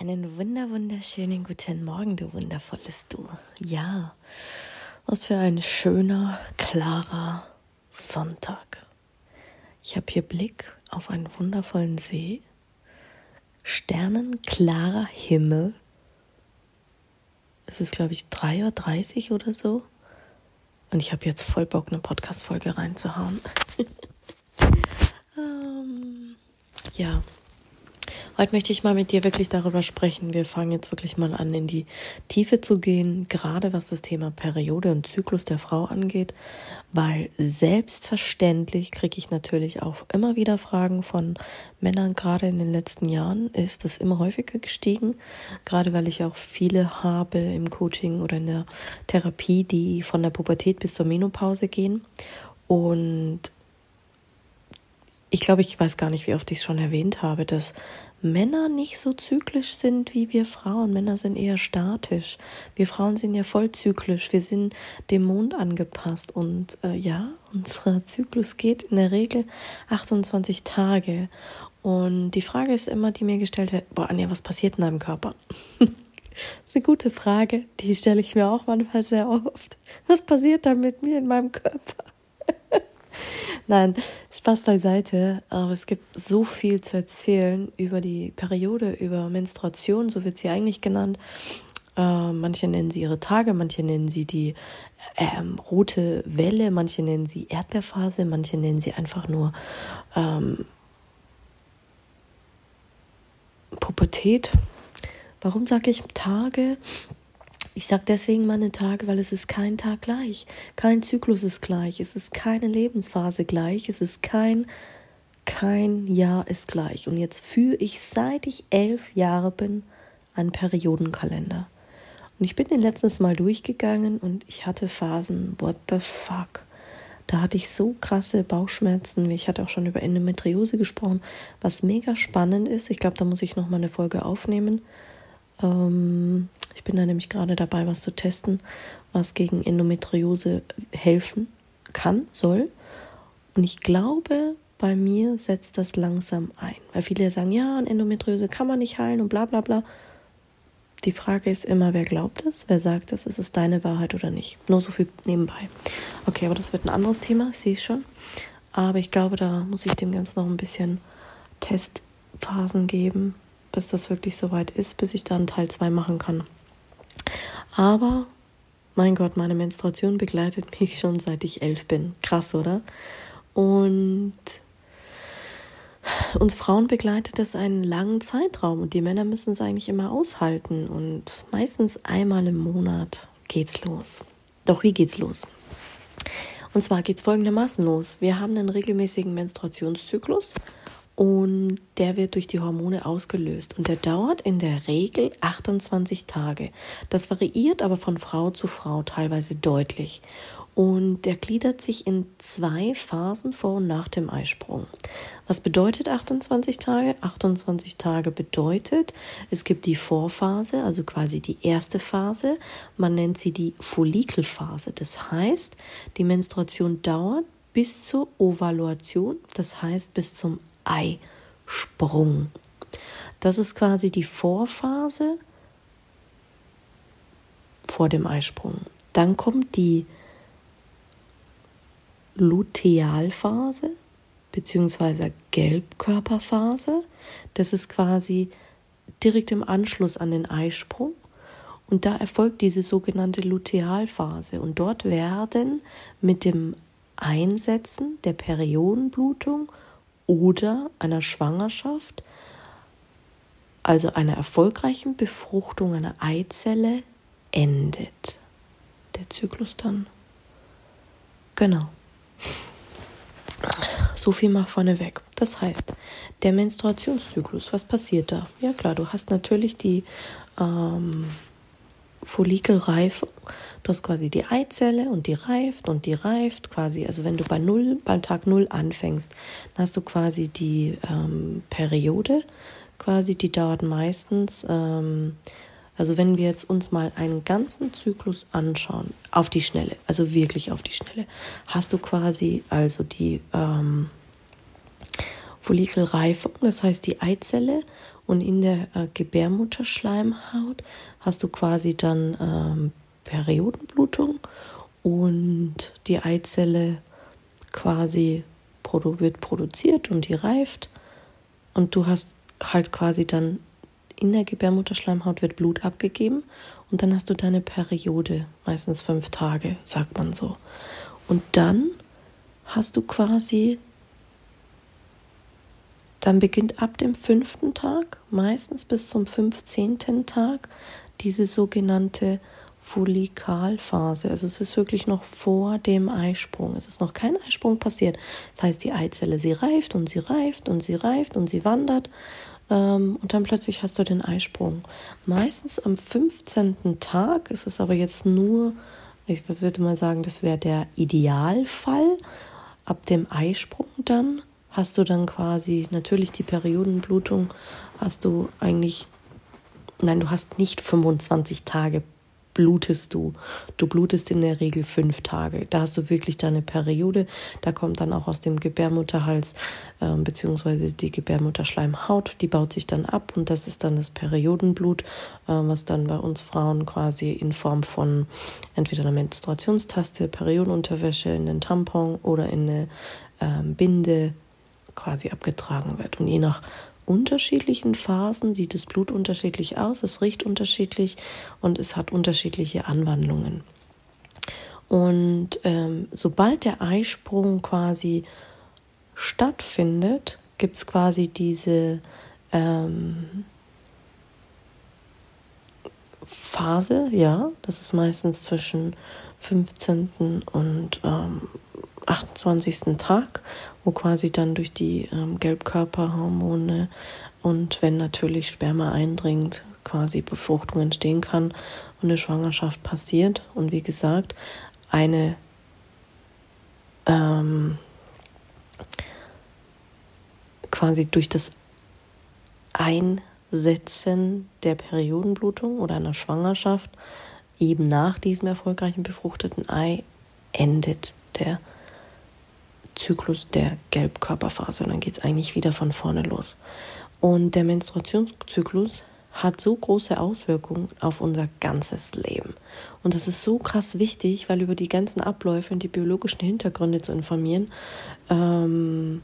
Einen wunder wunderschönen guten Morgen, du wundervolles Du. Ja, was für ein schöner, klarer Sonntag. Ich habe hier Blick auf einen wundervollen See, sternenklarer Himmel. Es ist, glaube ich, 3.30 Uhr oder so. Und ich habe jetzt voll Bock, eine Podcast-Folge reinzuhauen. ähm, ja, Heute möchte ich mal mit dir wirklich darüber sprechen. Wir fangen jetzt wirklich mal an, in die Tiefe zu gehen, gerade was das Thema Periode und Zyklus der Frau angeht, weil selbstverständlich kriege ich natürlich auch immer wieder Fragen von Männern, gerade in den letzten Jahren ist das immer häufiger gestiegen, gerade weil ich auch viele habe im Coaching oder in der Therapie, die von der Pubertät bis zur Menopause gehen. Und ich glaube, ich weiß gar nicht, wie oft ich es schon erwähnt habe, dass Männer nicht so zyklisch sind wie wir Frauen. Männer sind eher statisch. Wir Frauen sind ja voll zyklisch. Wir sind dem Mond angepasst. Und äh, ja, unser Zyklus geht in der Regel 28 Tage. Und die Frage ist immer, die mir gestellt wird, boah, Anja, was passiert in deinem Körper? das ist eine gute Frage. Die stelle ich mir auch manchmal sehr oft. Was passiert da mit mir in meinem Körper? Nein, Spaß beiseite. Aber es gibt so viel zu erzählen über die Periode, über Menstruation, so wird sie eigentlich genannt. Äh, manche nennen sie ihre Tage, manche nennen sie die ähm, rote Welle, manche nennen sie Erdbeerphase, manche nennen sie einfach nur ähm, Pubertät. Warum sage ich Tage? Ich sage deswegen meine Tage, weil es ist kein Tag gleich. Kein Zyklus ist gleich. Es ist keine Lebensphase gleich. Es ist kein, kein Jahr ist gleich. Und jetzt führe ich, seit ich elf Jahre bin, einen Periodenkalender. Und ich bin den letztes Mal durchgegangen und ich hatte Phasen, what the fuck. Da hatte ich so krasse Bauchschmerzen. Ich hatte auch schon über Endometriose gesprochen, was mega spannend ist. Ich glaube, da muss ich noch mal eine Folge aufnehmen. Ähm, ich bin da nämlich gerade dabei, was zu testen, was gegen Endometriose helfen kann, soll. Und ich glaube, bei mir setzt das langsam ein. Weil viele sagen, ja, an Endometriose kann man nicht heilen und bla bla bla. Die Frage ist immer, wer glaubt es? Wer sagt es? Ist es deine Wahrheit oder nicht? Nur so viel nebenbei. Okay, aber das wird ein anderes Thema, ich sehe es schon. Aber ich glaube, da muss ich dem Ganzen noch ein bisschen Testphasen geben, bis das wirklich soweit ist, bis ich dann Teil 2 machen kann. Aber, mein Gott, meine Menstruation begleitet mich schon seit ich elf bin. Krass, oder? Und uns Frauen begleitet das einen langen Zeitraum und die Männer müssen es eigentlich immer aushalten und meistens einmal im Monat geht's los. Doch wie geht's los? Und zwar geht's folgendermaßen los. Wir haben einen regelmäßigen Menstruationszyklus und der wird durch die Hormone ausgelöst und der dauert in der Regel 28 Tage. Das variiert aber von Frau zu Frau teilweise deutlich und der gliedert sich in zwei Phasen vor und nach dem Eisprung. Was bedeutet 28 Tage? 28 Tage bedeutet, es gibt die Vorphase, also quasi die erste Phase. Man nennt sie die Follikelphase. Das heißt, die Menstruation dauert bis zur Ovaluation, das heißt bis zum Eisprung. Das ist quasi die Vorphase vor dem Eisprung. Dann kommt die Lutealphase bzw. Gelbkörperphase. Das ist quasi direkt im Anschluss an den Eisprung. Und da erfolgt diese sogenannte Lutealphase. Und dort werden mit dem Einsetzen der Periodenblutung oder einer Schwangerschaft, also einer erfolgreichen Befruchtung einer Eizelle, endet der Zyklus dann. Genau. So viel mal vorneweg. Das heißt, der Menstruationszyklus, was passiert da? Ja klar, du hast natürlich die, ähm, Follikelreifung. Du hast quasi die Eizelle und die reift und die reift quasi. Also wenn du bei null, beim Tag null anfängst, dann hast du quasi die ähm, Periode quasi, die dauert meistens, ähm, also wenn wir jetzt uns mal einen ganzen Zyklus anschauen, auf die Schnelle, also wirklich auf die Schnelle, hast du quasi also die ähm, Follikelreifung, das heißt die Eizelle und in der äh, Gebärmutterschleimhaut hast du quasi dann ähm, Periodenblutung und die Eizelle quasi produ wird produziert und die reift und du hast halt quasi dann in der Gebärmutterschleimhaut wird Blut abgegeben und dann hast du deine Periode, meistens fünf Tage, sagt man so. Und dann hast du quasi, dann beginnt ab dem fünften Tag, meistens bis zum fünfzehnten Tag, diese sogenannte Follikalphase. Also es ist wirklich noch vor dem Eisprung. Es ist noch kein Eisprung passiert. Das heißt, die Eizelle, sie reift und sie reift und sie reift und sie wandert ähm, und dann plötzlich hast du den Eisprung. Meistens am 15. Tag ist es aber jetzt nur, ich würde mal sagen, das wäre der Idealfall. Ab dem Eisprung dann hast du dann quasi natürlich die Periodenblutung, hast du eigentlich, nein, du hast nicht 25 Tage blutest du. Du blutest in der Regel fünf Tage. Da hast du wirklich deine Periode. Da kommt dann auch aus dem Gebärmutterhals äh, beziehungsweise die Gebärmutterschleimhaut. Die baut sich dann ab und das ist dann das Periodenblut, äh, was dann bei uns Frauen quasi in Form von entweder einer Menstruationstaste, Periodenunterwäsche, in den Tampon oder in eine äh, Binde quasi abgetragen wird. Und je nach unterschiedlichen Phasen sieht das Blut unterschiedlich aus, es riecht unterschiedlich und es hat unterschiedliche Anwandlungen. Und ähm, sobald der Eisprung quasi stattfindet, gibt es quasi diese ähm, Phase, ja, das ist meistens zwischen 15. und ähm, 28. Tag, wo quasi dann durch die ähm, Gelbkörperhormone und wenn natürlich Sperma eindringt, quasi Befruchtung entstehen kann und eine Schwangerschaft passiert. Und wie gesagt, eine ähm, quasi durch das Einsetzen der Periodenblutung oder einer Schwangerschaft eben nach diesem erfolgreichen befruchteten Ei endet der Zyklus der Gelbkörperphase. Und dann geht es eigentlich wieder von vorne los. Und der Menstruationszyklus hat so große Auswirkungen auf unser ganzes Leben. Und das ist so krass wichtig, weil über die ganzen Abläufe und die biologischen Hintergründe zu informieren, ähm,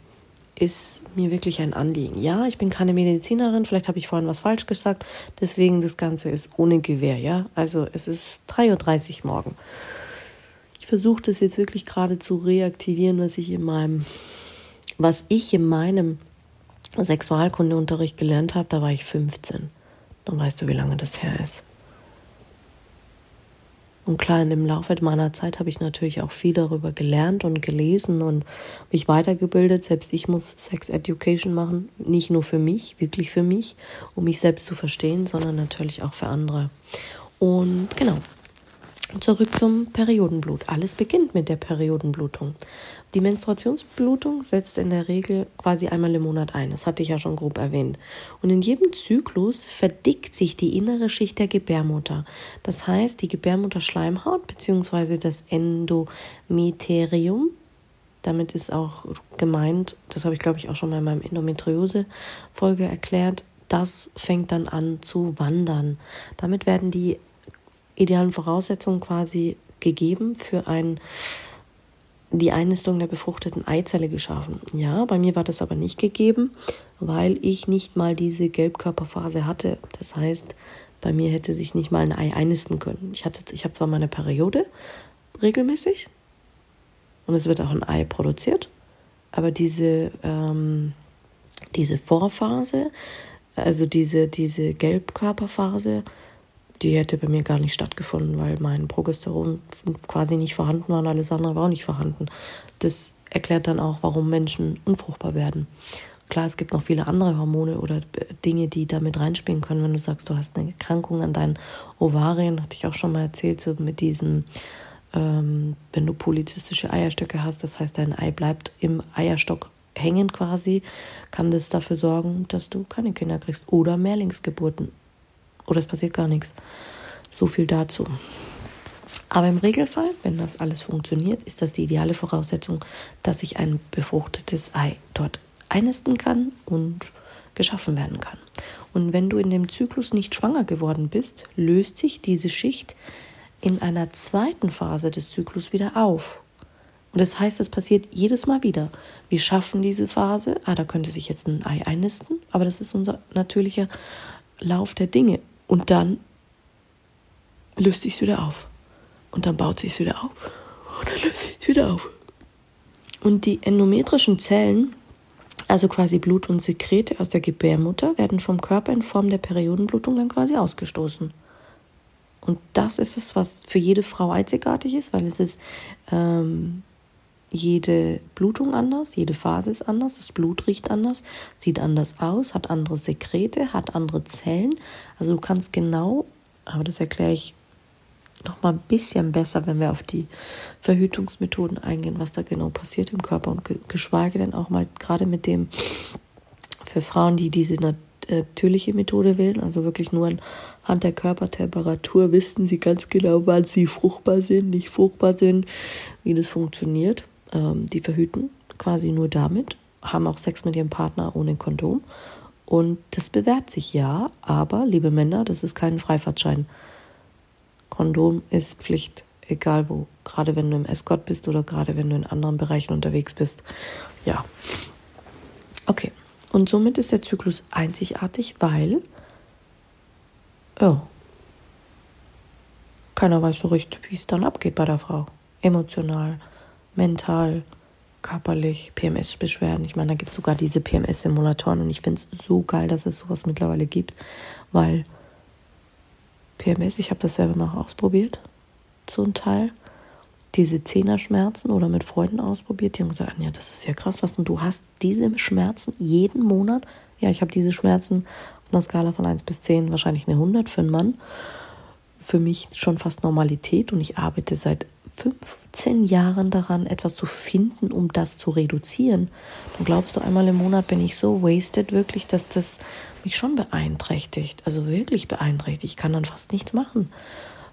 ist mir wirklich ein Anliegen. Ja, ich bin keine Medizinerin, vielleicht habe ich vorhin was falsch gesagt, deswegen das Ganze ist ohne Gewehr, ja. Also es ist 3.30 Uhr morgen ich versuche das jetzt wirklich gerade zu reaktivieren, was ich in meinem, was ich in meinem Sexualkundeunterricht gelernt habe, da war ich 15. Dann weißt du, wie lange das her ist. Und klar, dem Laufe meiner Zeit habe ich natürlich auch viel darüber gelernt und gelesen und mich weitergebildet. Selbst ich muss Sex Education machen, nicht nur für mich, wirklich für mich, um mich selbst zu verstehen, sondern natürlich auch für andere. Und genau, Zurück zum Periodenblut. Alles beginnt mit der Periodenblutung. Die Menstruationsblutung setzt in der Regel quasi einmal im Monat ein. Das hatte ich ja schon grob erwähnt. Und in jedem Zyklus verdickt sich die innere Schicht der Gebärmutter. Das heißt, die Gebärmutterschleimhaut bzw. das Endometerium. Damit ist auch gemeint, das habe ich glaube ich auch schon mal in meinem Endometriose-Folge erklärt, das fängt dann an zu wandern. Damit werden die idealen Voraussetzungen quasi gegeben für ein, die Einnistung der befruchteten Eizelle geschaffen. Ja, bei mir war das aber nicht gegeben, weil ich nicht mal diese Gelbkörperphase hatte. Das heißt, bei mir hätte sich nicht mal ein Ei einnisten können. Ich, hatte, ich habe zwar meine Periode regelmäßig und es wird auch ein Ei produziert, aber diese, ähm, diese Vorphase, also diese, diese Gelbkörperphase, die hätte bei mir gar nicht stattgefunden, weil mein Progesteron quasi nicht vorhanden war und alles andere war auch nicht vorhanden. Das erklärt dann auch, warum Menschen unfruchtbar werden. Klar, es gibt noch viele andere Hormone oder Dinge, die damit reinspielen können. Wenn du sagst, du hast eine Erkrankung an deinen Ovarien, hatte ich auch schon mal erzählt, so mit diesem, ähm, wenn du polyzystische Eierstöcke hast, das heißt, dein Ei bleibt im Eierstock hängen quasi, kann das dafür sorgen, dass du keine Kinder kriegst oder Mehrlingsgeburten. Oder es passiert gar nichts. So viel dazu. Aber im Regelfall, wenn das alles funktioniert, ist das die ideale Voraussetzung, dass sich ein befruchtetes Ei dort einnisten kann und geschaffen werden kann. Und wenn du in dem Zyklus nicht schwanger geworden bist, löst sich diese Schicht in einer zweiten Phase des Zyklus wieder auf. Und das heißt, es passiert jedes Mal wieder. Wir schaffen diese Phase, ah, da könnte sich jetzt ein Ei einnisten, aber das ist unser natürlicher Lauf der Dinge. Und dann löst sich es wieder auf. Und dann baut sich es wieder auf. Und dann löst sich es wieder auf. Und die endometrischen Zellen, also quasi Blut und Sekrete aus der Gebärmutter, werden vom Körper in Form der Periodenblutung dann quasi ausgestoßen. Und das ist es, was für jede Frau einzigartig ist, weil es ist ähm, jede Blutung anders, jede Phase ist anders, das Blut riecht anders, sieht anders aus, hat andere Sekrete, hat andere Zellen. Also du kannst genau, aber das erkläre ich noch mal ein bisschen besser, wenn wir auf die Verhütungsmethoden eingehen, was da genau passiert im Körper und geschweige denn auch mal gerade mit dem für Frauen, die diese natürliche Methode wählen, also wirklich nur anhand der Körpertemperatur wissen sie ganz genau, wann sie fruchtbar sind, nicht fruchtbar sind, wie das funktioniert. Ähm, die verhüten quasi nur damit, haben auch Sex mit ihrem Partner ohne Kondom. Und das bewährt sich ja, aber, liebe Männer, das ist kein Freifahrtschein. Kondom ist Pflicht, egal wo. Gerade wenn du im Escort bist oder gerade wenn du in anderen Bereichen unterwegs bist. Ja. Okay. Und somit ist der Zyklus einzigartig, weil ja, keiner weiß so richtig, wie es dann abgeht bei der Frau. Emotional, mental, körperlich, PMS-Beschwerden. Ich meine, da gibt es sogar diese PMS-Simulatoren und ich finde es so geil, dass es sowas mittlerweile gibt, weil PMS, ich habe das selber noch ausprobiert, zum Teil. Diese Zehnerschmerzen oder mit Freunden ausprobiert, die haben gesagt, ja, das ist ja krass, was und du hast diese Schmerzen jeden Monat. Ja, ich habe diese Schmerzen auf einer Skala von 1 bis 10, wahrscheinlich eine 100 für einen Mann. Für mich schon fast Normalität und ich arbeite seit 15 Jahren daran, etwas zu finden, um das zu reduzieren. Dann glaubst du, einmal im Monat bin ich so wasted wirklich, dass das mich schon beeinträchtigt. Also wirklich beeinträchtigt. Ich kann dann fast nichts machen.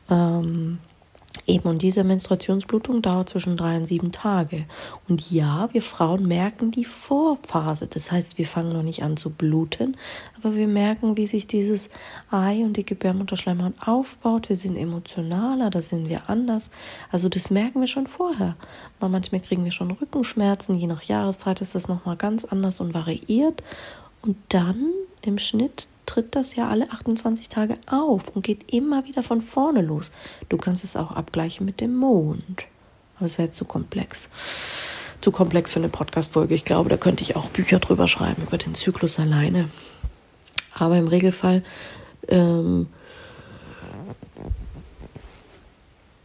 Ähm, Eben, und diese Menstruationsblutung dauert zwischen drei und sieben Tage. Und ja, wir Frauen merken die Vorphase. Das heißt, wir fangen noch nicht an zu bluten, aber wir merken, wie sich dieses Ei und die Gebärmutterschleimhaut aufbaut. Wir sind emotionaler, da sind wir anders. Also das merken wir schon vorher. manchmal kriegen wir schon Rückenschmerzen, je nach Jahreszeit ist das nochmal ganz anders und variiert. Und dann im Schnitt tritt das ja alle 28 Tage auf und geht immer wieder von vorne los. Du kannst es auch abgleichen mit dem Mond. Aber es wäre zu komplex. Zu komplex für eine Podcast-Folge. Ich glaube, da könnte ich auch Bücher drüber schreiben, über den Zyklus alleine. Aber im Regelfall ähm,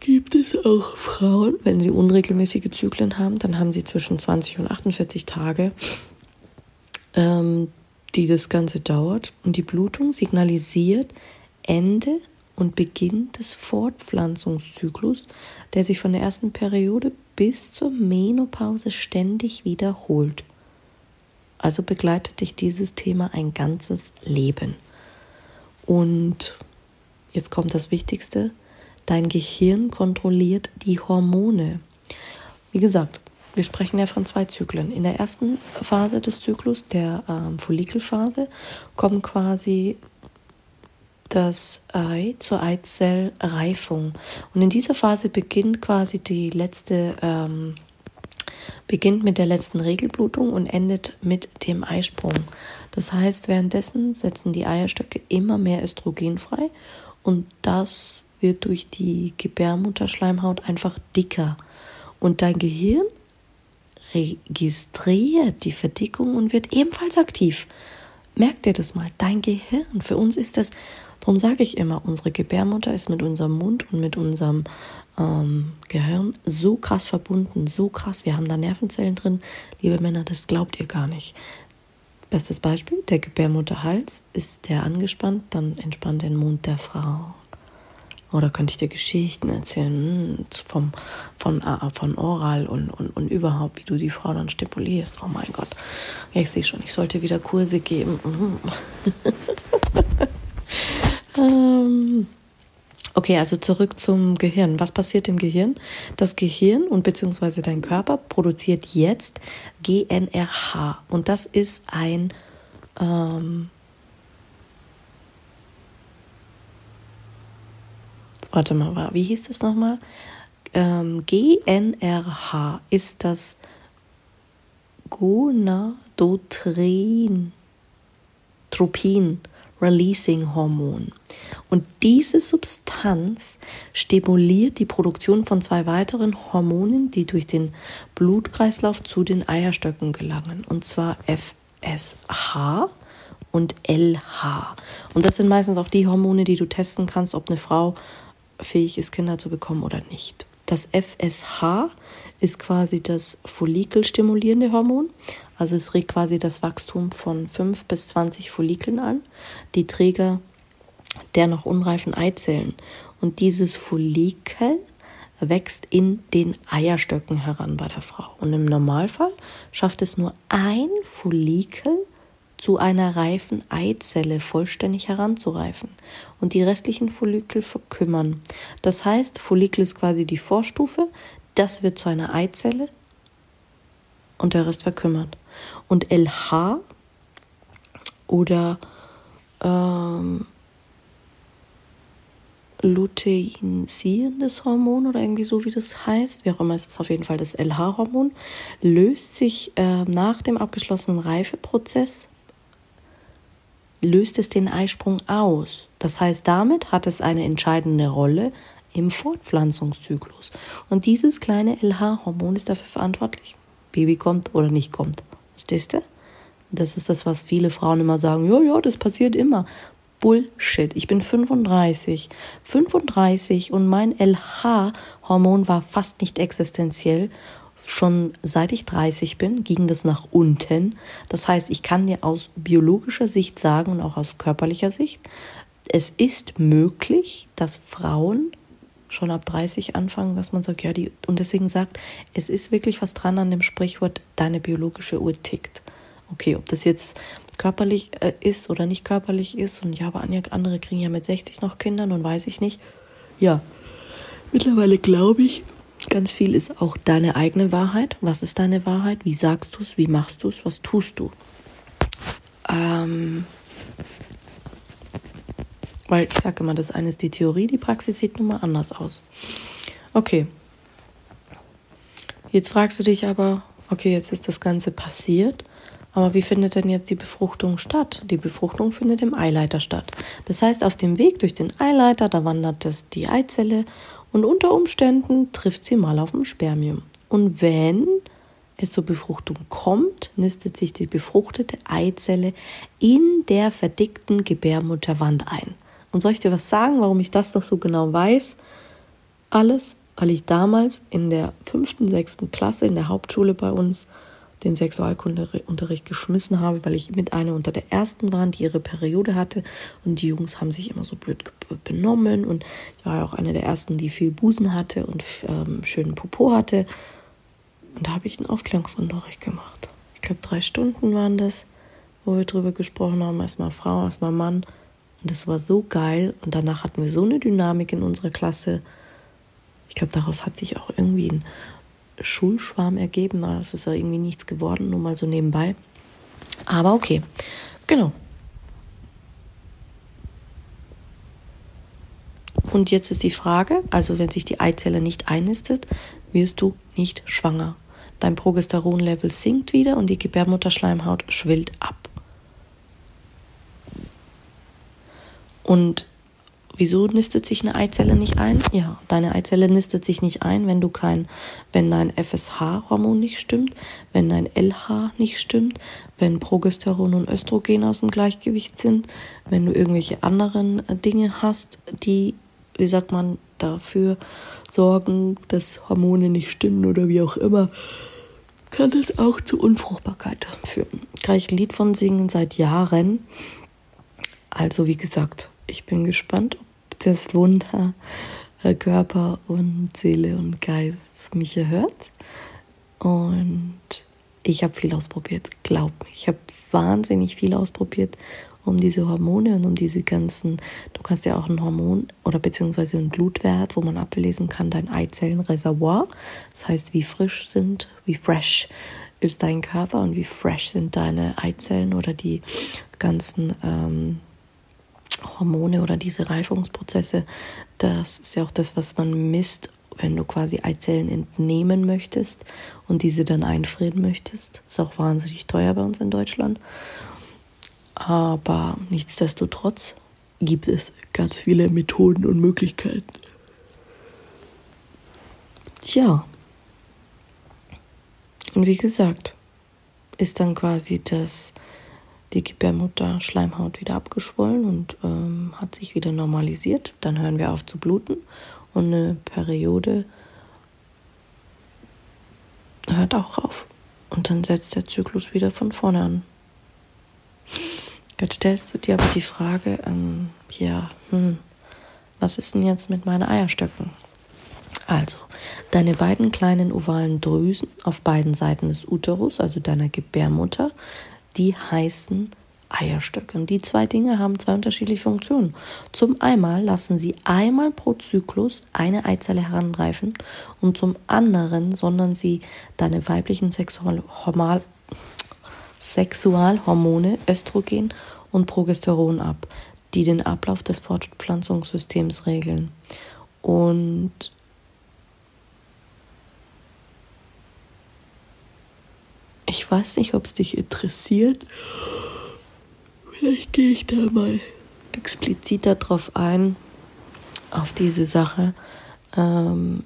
gibt es auch Frauen, wenn sie unregelmäßige Zyklen haben, dann haben sie zwischen 20 und 48 Tage. Ähm, die das Ganze dauert. Und die Blutung signalisiert Ende und Beginn des Fortpflanzungszyklus, der sich von der ersten Periode bis zur Menopause ständig wiederholt. Also begleitet dich dieses Thema ein ganzes Leben. Und jetzt kommt das Wichtigste, dein Gehirn kontrolliert die Hormone. Wie gesagt, wir sprechen ja von zwei Zyklen. In der ersten Phase des Zyklus, der ähm, Follikelphase, kommt quasi das Ei zur Eizellreifung. Und in dieser Phase beginnt quasi die letzte, ähm, beginnt mit der letzten Regelblutung und endet mit dem Eisprung. Das heißt, währenddessen setzen die Eierstöcke immer mehr Östrogen frei und das wird durch die Gebärmutterschleimhaut einfach dicker. Und dein Gehirn registriert die Verdickung und wird ebenfalls aktiv. Merk dir das mal, dein Gehirn. Für uns ist das, darum sage ich immer, unsere Gebärmutter ist mit unserem Mund und mit unserem ähm, Gehirn so krass verbunden, so krass. Wir haben da Nervenzellen drin, liebe Männer, das glaubt ihr gar nicht. Bestes Beispiel, der Gebärmutterhals ist der angespannt, dann entspannt den Mund der Frau. Oder könnte ich dir Geschichten erzählen hm, vom, von, äh, von Oral und, und, und überhaupt, wie du die Frau dann stipulierst. Oh mein Gott. Ich sehe schon, ich sollte wieder Kurse geben. ähm, okay, also zurück zum Gehirn. Was passiert im Gehirn? Das Gehirn und beziehungsweise dein Körper produziert jetzt GNRH. Und das ist ein ähm, warte mal, wie hieß das nochmal? Ähm, GNRH ist das Gonadotrin Tropin Releasing Hormon. Und diese Substanz stimuliert die Produktion von zwei weiteren Hormonen, die durch den Blutkreislauf zu den Eierstöcken gelangen, und zwar FSH und LH. Und das sind meistens auch die Hormone, die du testen kannst, ob eine Frau fähig ist, Kinder zu bekommen oder nicht. Das FSH ist quasi das follikelstimulierende Hormon. Also es regt quasi das Wachstum von 5 bis 20 Follikeln an, die Träger der noch unreifen Eizellen. Und dieses Follikel wächst in den Eierstöcken heran bei der Frau. Und im Normalfall schafft es nur ein Follikel zu einer reifen Eizelle vollständig heranzureifen und die restlichen Follikel verkümmern. Das heißt, Follikel ist quasi die Vorstufe, das wird zu einer Eizelle und der Rest verkümmert. Und LH oder ähm, luteinisierendes Hormon oder irgendwie so wie das heißt, wie auch immer, es ist auf jeden Fall das LH-Hormon, löst sich äh, nach dem abgeschlossenen Reifeprozess löst es den Eisprung aus. Das heißt, damit hat es eine entscheidende Rolle im Fortpflanzungszyklus. Und dieses kleine LH-Hormon ist dafür verantwortlich. Baby kommt oder nicht kommt. Verstehst du? Das ist das, was viele Frauen immer sagen. Ja, ja, das passiert immer. Bullshit. Ich bin 35. 35 und mein LH-Hormon war fast nicht existenziell schon seit ich 30 bin, ging das nach unten. Das heißt, ich kann dir aus biologischer Sicht sagen und auch aus körperlicher Sicht, es ist möglich, dass Frauen schon ab 30 anfangen, dass man sagt, ja, die, und deswegen sagt, es ist wirklich was dran an dem Sprichwort, deine biologische Uhr tickt. Okay, ob das jetzt körperlich äh, ist oder nicht körperlich ist, und ja, aber andere kriegen ja mit 60 noch Kinder und weiß ich nicht. Ja, mittlerweile glaube ich, Ganz viel ist auch deine eigene Wahrheit. Was ist deine Wahrheit? Wie sagst du es? Wie machst du es? Was tust du? Ähm, weil ich sage immer, das eine ist die Theorie, die Praxis sieht nun mal anders aus. Okay. Jetzt fragst du dich aber, okay, jetzt ist das Ganze passiert, aber wie findet denn jetzt die Befruchtung statt? Die Befruchtung findet im Eileiter statt. Das heißt, auf dem Weg durch den Eileiter, da wandert das die Eizelle und unter Umständen trifft sie mal auf ein Spermium. Und wenn es zur Befruchtung kommt, nistet sich die befruchtete Eizelle in der verdickten Gebärmutterwand ein. Und soll ich dir was sagen, warum ich das doch so genau weiß? Alles, weil ich damals in der fünften, sechsten Klasse in der Hauptschule bei uns den Sexualkundeunterricht geschmissen habe, weil ich mit einer unter der ersten war, die ihre Periode hatte. Und die Jungs haben sich immer so blöd benommen. Und ich war ja auch eine der ersten, die viel Busen hatte und ähm, schönen Popo hatte. Und da habe ich einen Aufklärungsunterricht gemacht. Ich glaube, drei Stunden waren das, wo wir drüber gesprochen haben. Erstmal Frau, erstmal Mann. Und das war so geil. Und danach hatten wir so eine Dynamik in unserer Klasse. Ich glaube, daraus hat sich auch irgendwie ein Schulschwarm ergeben. Das ist ja irgendwie nichts geworden, nur mal so nebenbei. Aber okay, genau. Und jetzt ist die Frage, also wenn sich die Eizelle nicht einnistet, wirst du nicht schwanger. Dein Progesteronlevel sinkt wieder und die Gebärmutterschleimhaut schwillt ab. Und Wieso nistet sich eine Eizelle nicht ein? Ja, deine Eizelle nistet sich nicht ein, wenn du kein, wenn dein FSH-Hormon nicht stimmt, wenn dein LH nicht stimmt, wenn Progesteron und Östrogen aus dem Gleichgewicht sind, wenn du irgendwelche anderen äh, Dinge hast, die, wie sagt man, dafür sorgen, dass Hormone nicht stimmen oder wie auch immer. kann das auch zu Unfruchtbarkeit führen. Kann ich ein Lied von singen seit Jahren. Also wie gesagt, ich bin gespannt, ob das Wunder äh, Körper und Seele und Geist mich erhört. Und ich habe viel ausprobiert, glaub mir. Ich habe wahnsinnig viel ausprobiert, um diese Hormone und um diese ganzen, du kannst ja auch ein Hormon oder beziehungsweise einen Blutwert, wo man ablesen kann, dein Eizellenreservoir. Das heißt, wie frisch sind, wie fresh ist dein Körper und wie fresh sind deine Eizellen oder die ganzen ähm, Hormone oder diese Reifungsprozesse. Das ist ja auch das, was man misst, wenn du quasi Eizellen entnehmen möchtest und diese dann einfrieren möchtest. Ist auch wahnsinnig teuer bei uns in Deutschland. Aber nichtsdestotrotz gibt es ganz viele Methoden und Möglichkeiten. Tja. Und wie gesagt, ist dann quasi das, die Gebärmutter Schleimhaut wieder abgeschwollen und ähm, hat sich wieder normalisiert. Dann hören wir auf zu bluten und eine Periode hört auch auf. Und dann setzt der Zyklus wieder von vorne an. Jetzt stellst du dir aber die Frage, ähm, ja, hm, was ist denn jetzt mit meinen Eierstöcken? Also, deine beiden kleinen ovalen Drüsen auf beiden Seiten des Uterus, also deiner Gebärmutter, die heißen Eierstöcke. Und die zwei Dinge haben zwei unterschiedliche Funktionen. Zum einen lassen sie einmal pro Zyklus eine Eizelle heranreifen und zum anderen sondern sie deine weiblichen Sexualhormone Sexualhormone Östrogen und Progesteron ab, die den Ablauf des Fortpflanzungssystems regeln. Und ich weiß nicht, ob es dich interessiert. Vielleicht gehe ich da mal expliziter drauf ein, auf diese Sache. Ähm,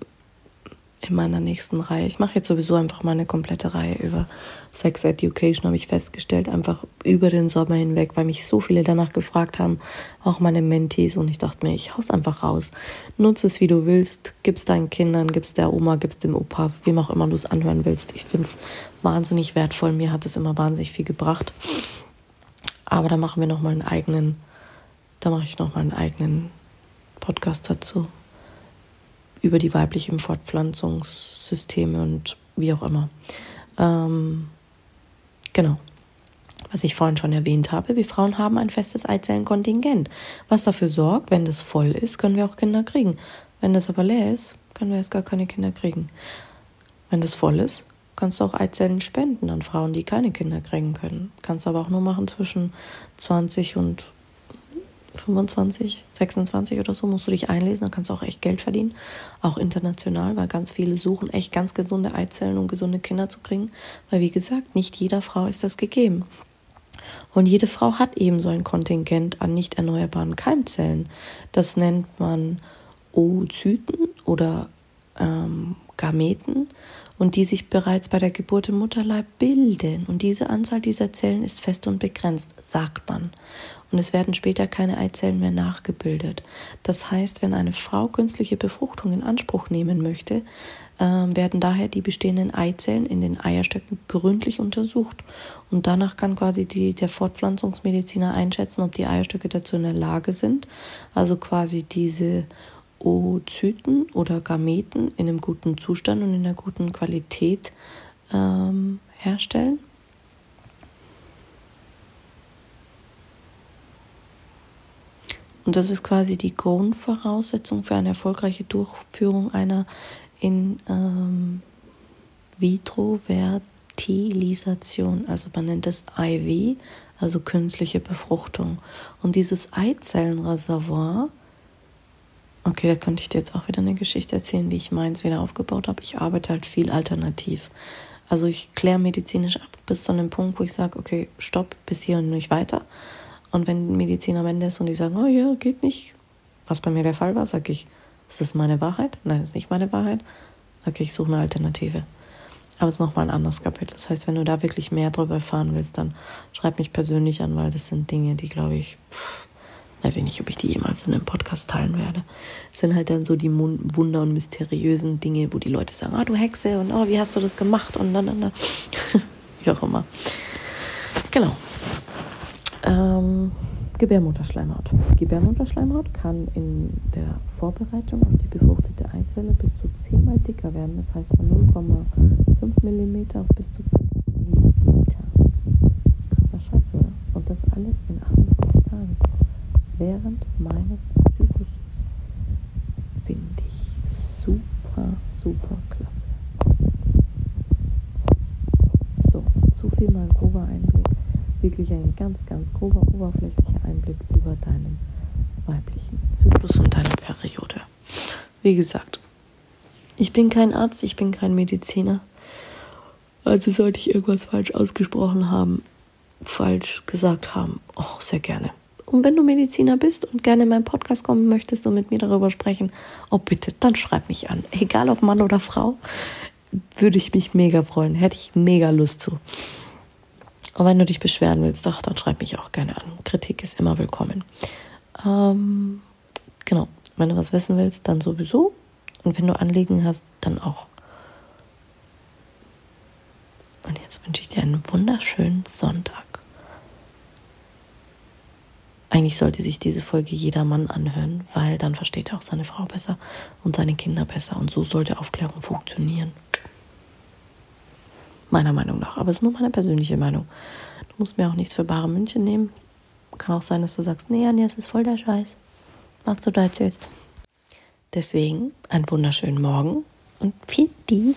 in meiner nächsten Reihe. Ich mache jetzt sowieso einfach meine komplette Reihe über Sex Education, habe ich festgestellt, einfach über den Sommer hinweg, weil mich so viele danach gefragt haben, auch meine Mentees und ich dachte mir, ich hau's einfach raus. Nutze es, wie du willst, gib's deinen Kindern, gib's der Oma, gib's dem Opa, wem auch immer du es anhören willst. Ich finde es wahnsinnig wertvoll, mir hat es immer wahnsinnig viel gebracht. Aber da machen wir nochmal einen eigenen, da mache ich nochmal einen eigenen Podcast dazu über die weiblichen Fortpflanzungssysteme und wie auch immer. Ähm, genau. Was ich vorhin schon erwähnt habe, wir Frauen haben ein festes Eizellenkontingent, was dafür sorgt, wenn das voll ist, können wir auch Kinder kriegen. Wenn das aber leer ist, können wir erst gar keine Kinder kriegen. Wenn das voll ist, kannst du auch Eizellen spenden an Frauen, die keine Kinder kriegen können. Kannst aber auch nur machen zwischen 20 und 25, 26 oder so musst du dich einlesen, dann kannst du auch echt Geld verdienen, auch international, weil ganz viele suchen echt ganz gesunde Eizellen, um gesunde Kinder zu kriegen, weil wie gesagt, nicht jeder Frau ist das gegeben. Und jede Frau hat eben so ein Kontingent an nicht erneuerbaren Keimzellen. Das nennt man Oozyten oder ähm, Gameten und die sich bereits bei der Geburt im Mutterleib bilden. Und diese Anzahl dieser Zellen ist fest und begrenzt, sagt man und es werden später keine Eizellen mehr nachgebildet. Das heißt, wenn eine Frau künstliche Befruchtung in Anspruch nehmen möchte, äh, werden daher die bestehenden Eizellen in den Eierstöcken gründlich untersucht. Und danach kann quasi die, der Fortpflanzungsmediziner einschätzen, ob die Eierstöcke dazu in der Lage sind, also quasi diese Oozyten oder Gameten in einem guten Zustand und in einer guten Qualität ähm, herstellen. Und das ist quasi die Grundvoraussetzung für eine erfolgreiche Durchführung einer in ähm, vitro Fertilisation. Also man nennt es IW, also künstliche Befruchtung. Und dieses Eizellenreservoir, okay, da könnte ich dir jetzt auch wieder eine Geschichte erzählen, wie ich meins wieder aufgebaut habe. Ich arbeite halt viel alternativ. Also ich kläre medizinisch ab bis zu einem Punkt, wo ich sage, okay, stopp, bis hier und nicht weiter. Und wenn Medizin am Ende ist und die sagen, oh ja, geht nicht, was bei mir der Fall war, sage ich, ist das meine Wahrheit? Nein, das ist nicht meine Wahrheit. Okay, ich suche eine Alternative. Aber es ist nochmal ein anderes Kapitel. Das heißt, wenn du da wirklich mehr drüber erfahren willst, dann schreib mich persönlich an, weil das sind Dinge, die, glaube ich, weiß ich nicht, ob ich die jemals in einem Podcast teilen werde. Das sind halt dann so die Wunder- und mysteriösen Dinge, wo die Leute sagen, ah, du Hexe und oh, wie hast du das gemacht und dann, dann, dann. wie auch immer. Genau. Ähm, Gebärmutterschleimhaut. Gebärmutterschleimhaut kann in der Vorbereitung auf die befruchtete Eizelle bis zu zehnmal dicker werden. Das heißt von 0,5 mm auf bis zu 5 mm. Krasser Scheiß, oder? Und das alles in 28 Tagen. Während meines Zykluses. Finde ich super, super klasse. So, zu viel mal ein grober Einblick wirklich ein ganz, ganz grober, oberflächlicher Einblick über deinen weiblichen Zyklus und deine Periode. Wie gesagt, ich bin kein Arzt, ich bin kein Mediziner. Also sollte ich irgendwas falsch ausgesprochen haben, falsch gesagt haben, oh, sehr gerne. Und wenn du Mediziner bist und gerne in meinen Podcast kommen möchtest und mit mir darüber sprechen, oh bitte, dann schreib mich an. Egal ob Mann oder Frau, würde ich mich mega freuen. Hätte ich mega Lust zu. Und wenn du dich beschweren willst, doch, dann schreib mich auch gerne an. Kritik ist immer willkommen. Ähm, genau, wenn du was wissen willst, dann sowieso. Und wenn du Anliegen hast, dann auch. Und jetzt wünsche ich dir einen wunderschönen Sonntag. Eigentlich sollte sich diese Folge jeder Mann anhören, weil dann versteht er auch seine Frau besser und seine Kinder besser. Und so sollte Aufklärung funktionieren. Meiner Meinung nach. Aber es ist nur meine persönliche Meinung. Du musst mir auch nichts für bare München nehmen. Kann auch sein, dass du sagst, nee, Anja, es ist voll der Scheiß. Was du da erzählst. Deswegen einen wunderschönen Morgen und die.